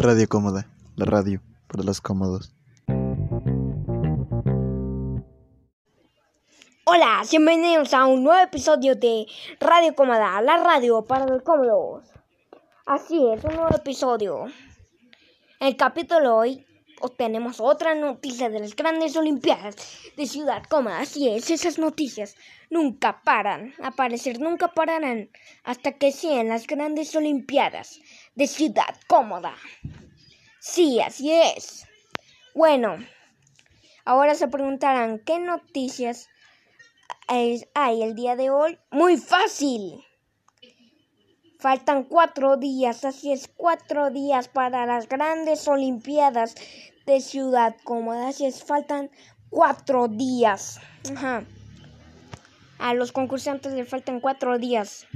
Radio Cómoda, la radio para los cómodos. Hola, bienvenidos a un nuevo episodio de Radio Cómoda, la radio para los cómodos. Así es, un nuevo episodio. En el capítulo hoy obtenemos otra noticia de las grandes Olimpiadas de Ciudad Cómoda. Así es, esas noticias nunca paran, aparecer nunca pararán hasta que sean las grandes Olimpiadas de Ciudad Cómoda. Sí, así es. Bueno, ahora se preguntarán qué noticias hay el día de hoy. Muy fácil. Faltan cuatro días, así es, cuatro días para las grandes Olimpiadas de Ciudad Cómoda. Así es, faltan cuatro días. Ajá. A los concursantes les faltan cuatro días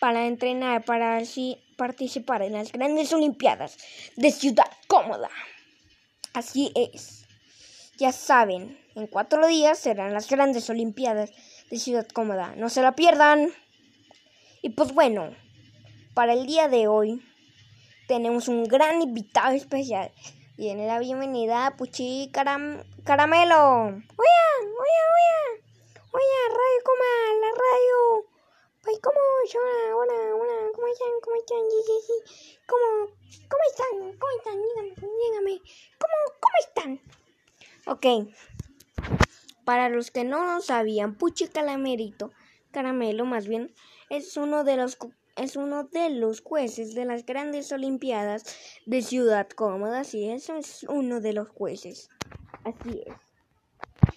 para entrenar, para así participar en las grandes Olimpiadas de Ciudad Cómoda. Así es. Ya saben, en cuatro días serán las grandes Olimpiadas de Ciudad Cómoda. No se la pierdan. Y pues bueno, para el día de hoy tenemos un gran invitado especial. Viene la bienvenida a Puchi Caram Caramelo. Oye, oye, oye. Oye, Radio Coma, la radio. Pues, ¿cómo? Hola, hola, hola. ¿Cómo están? ¿Cómo están? Sí, sí, sí. ¿Cómo, cómo están? ¿Cómo están? Dígame, dígame. ¿Cómo, cómo están? Ok. Para los que no lo sabían, Puchi Calamerito, Caramelo más bien, es uno de los es uno de los jueces de las grandes olimpiadas de Ciudad Cómoda, sí, eso es uno de los jueces. Así es.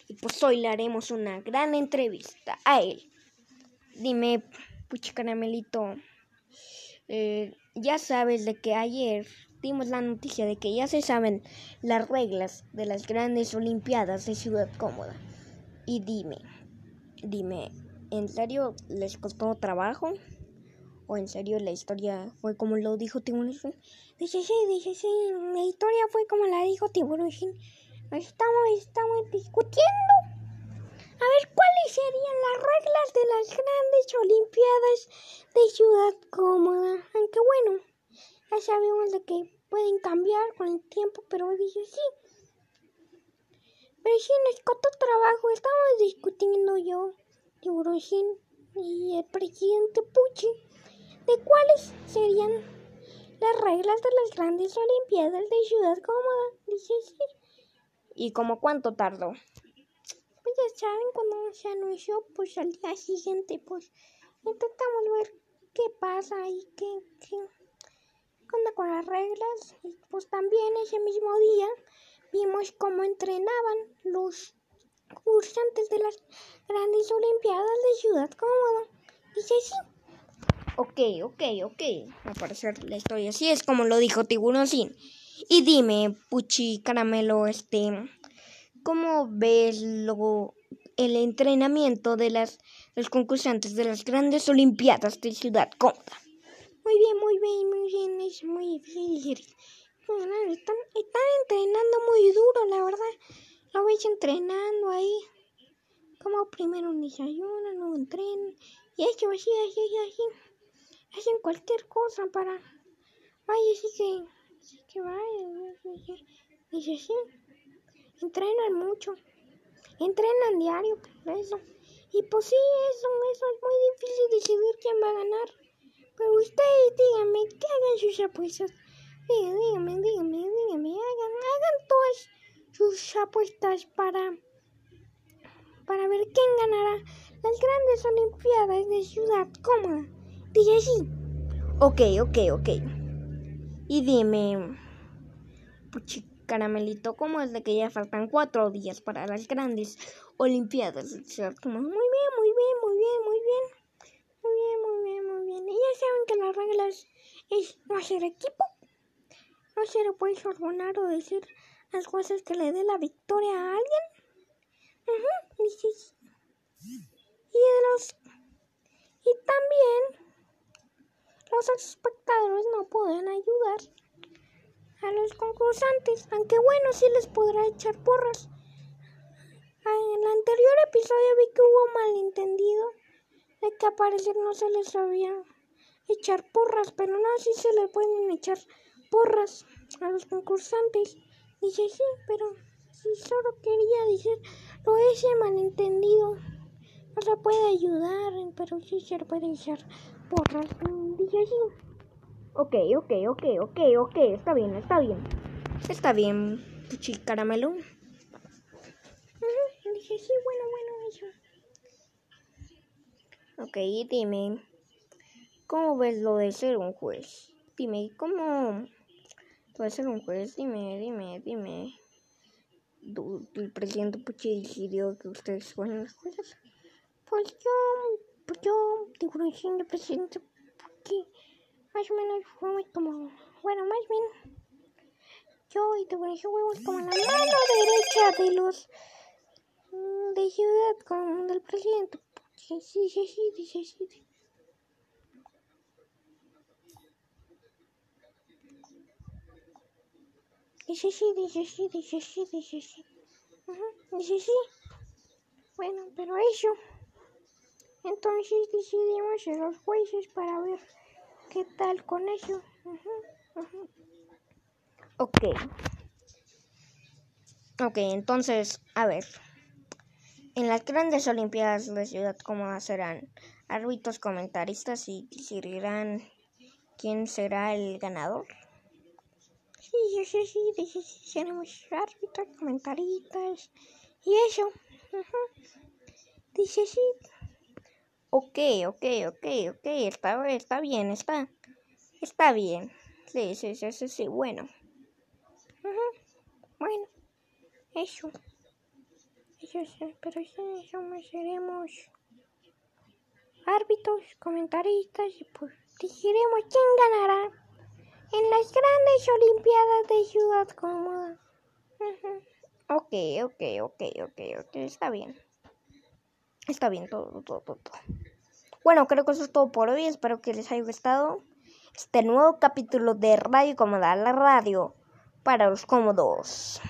Y pues hoy le haremos una gran entrevista a él. Dime, puchi caramelito, eh, ya sabes de que ayer dimos la noticia de que ya se saben las reglas de las grandes olimpiadas de Ciudad Cómoda. Y dime, dime, ¿En serio les costó trabajo? ¿O en serio la historia fue como lo dijo Tiburón? Dice sí, dice sí, la historia fue como la dijo Tiburón. Estamos, estamos discutiendo. A ver, ¿cuáles serían las reglas de las grandes Olimpiadas de Ciudad Cómoda? Aunque bueno, ya sabemos de que pueden cambiar con el tiempo, pero dice sí. Pero sí, nos costó trabajo, estamos discutiendo yo. Tiburón y el presidente Pucci de cuáles serían las reglas de las grandes Olimpiadas de Ciudad Cómoda, dice ¿Y como cuánto tardó? Ya saben, cuando se anunció, pues al día siguiente, pues intentamos ver qué pasa y qué, qué onda con las reglas. Y pues también ese mismo día vimos cómo entrenaban los concursantes de las grandes Olimpiadas de Ciudad Cómoda. Dice sí. Ok, ok, ok. A parecer la historia así es como lo dijo Tiburón Sin. Y dime, Puchi Caramelo, este, ¿cómo ves luego el entrenamiento de las, los concursantes de las grandes Olimpiadas de Ciudad Cómoda? Muy bien, muy bien, muy bien. Es muy difícil. Están, están entrenando muy duro, la verdad. Lo veis entrenando ahí. Como primero un desayuno, luego entrenan. Y hecho así, así, así. Hacen cualquier cosa para. Vaya, así que. Así que vaya. Dice así. Entrenan mucho. Entrenan diario, eso. Y pues sí, eso, eso es muy difícil decidir quién va a ganar. Pero ustedes díganme, que hagan sus apuestas. Díganme, díganme, díganme, hagan, hagan todas sus apuestas para, para ver quién ganará las grandes Olimpiadas de Ciudad Cómoda. Dice sí. Ok, ok, ok. Y dime, puchi caramelito, ¿cómo es de que ya faltan cuatro días para las grandes Olimpiadas? Muy bien, muy bien, muy bien, muy bien. Muy bien, muy bien, muy bien. Y ya saben que las reglas es no hacer equipo, no se le puede ordenar o decir las cosas que le dé la victoria a alguien. Uh los y también los espectadores no pueden ayudar a los concursantes, aunque bueno, sí les podrá echar porras. En el anterior episodio vi que hubo malentendido de que a parecer no se les había echar porras, pero no, sí se le pueden echar porras a los concursantes. Dice, sí, pero si solo quería decir, lo ese malentendido. No se puede ayudar, pero sí se le puede echar porras. Dice, sí. Ok, ok, ok, ok, ok, está bien, está bien. Está bien, Puchi Caramelo. Dije, sí, bueno, bueno, eso. Ok, dime, ¿cómo ves lo de ser un juez? Dime, ¿cómo lo de ser un juez? Dime, dime, dime. El presidente Puchi decidió que ustedes fueran los jueces. Pues yo, pues yo, digo, de presidente Puchi, más o menos fuimos como, bueno, más bien, yo pones huevos como la mano derecha de los mm, de ciudad con del presidente. Sí, sí, sí, sí, dice sí. Dice sí, dice sí, dice sí, dice sí. Ujú, Dice sí. Bueno, pero eso. Entonces decidimos ser los jueces para ver qué tal con eso. Ujú, ujú. Ok. Ok, entonces, a ver. En las grandes Olimpiadas de Ciudad Cómoda serán árbitros comentaristas y decidirán quién será el ganador. Sí, sí, sí, seremos árbitros, comentaristas y eso. Dice sí. Ok, ok, ok, ok, está, está bien, está, está bien. Sí, sí, sí, sí, sí, bueno. Ujú. Bueno, eso. Eso sí, pero sí, somos, seremos árbitros, comentaristas y pues decidiremos quién ganará en las grandes Olimpiadas de Ciudad Cómoda. Ujú. Ok, ok, ok, ok, ok, está bien. Está bien todo, todo, todo. Bueno, creo que eso es todo por hoy. Espero que les haya gustado este nuevo capítulo de Radio Cómoda, la radio para los cómodos.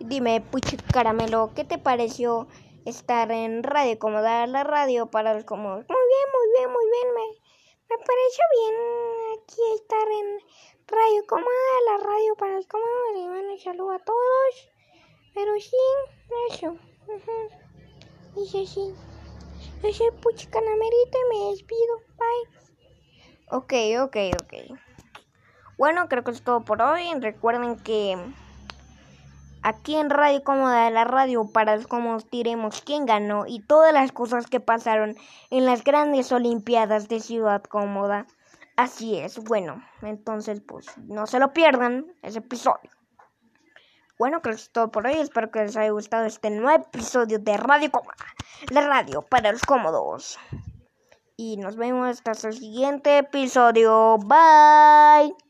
Dime, Puchi Caramelo, ¿qué te pareció estar en Radio Cómoda, la radio para los cómodos? Muy bien, muy bien, muy bien. Me, me pareció bien aquí estar en Radio Cómoda, la radio para los cómodos. Mando un saludo a todos. Pero sí, eso. Dice sí. Yo soy Puchi Canamerito y me despido. Bye. Ok, ok, ok. Bueno, creo que es todo por hoy. Recuerden que aquí en Radio Cómoda, la radio para los cómodos, diremos quién ganó y todas las cosas que pasaron en las grandes Olimpiadas de Ciudad Cómoda. Así es, bueno, entonces pues no se lo pierdan ese episodio. Bueno, creo que es todo por hoy. Espero que les haya gustado este nuevo episodio de Radio Cómoda, la radio para los cómodos. Y nos vemos hasta el siguiente episodio. Bye.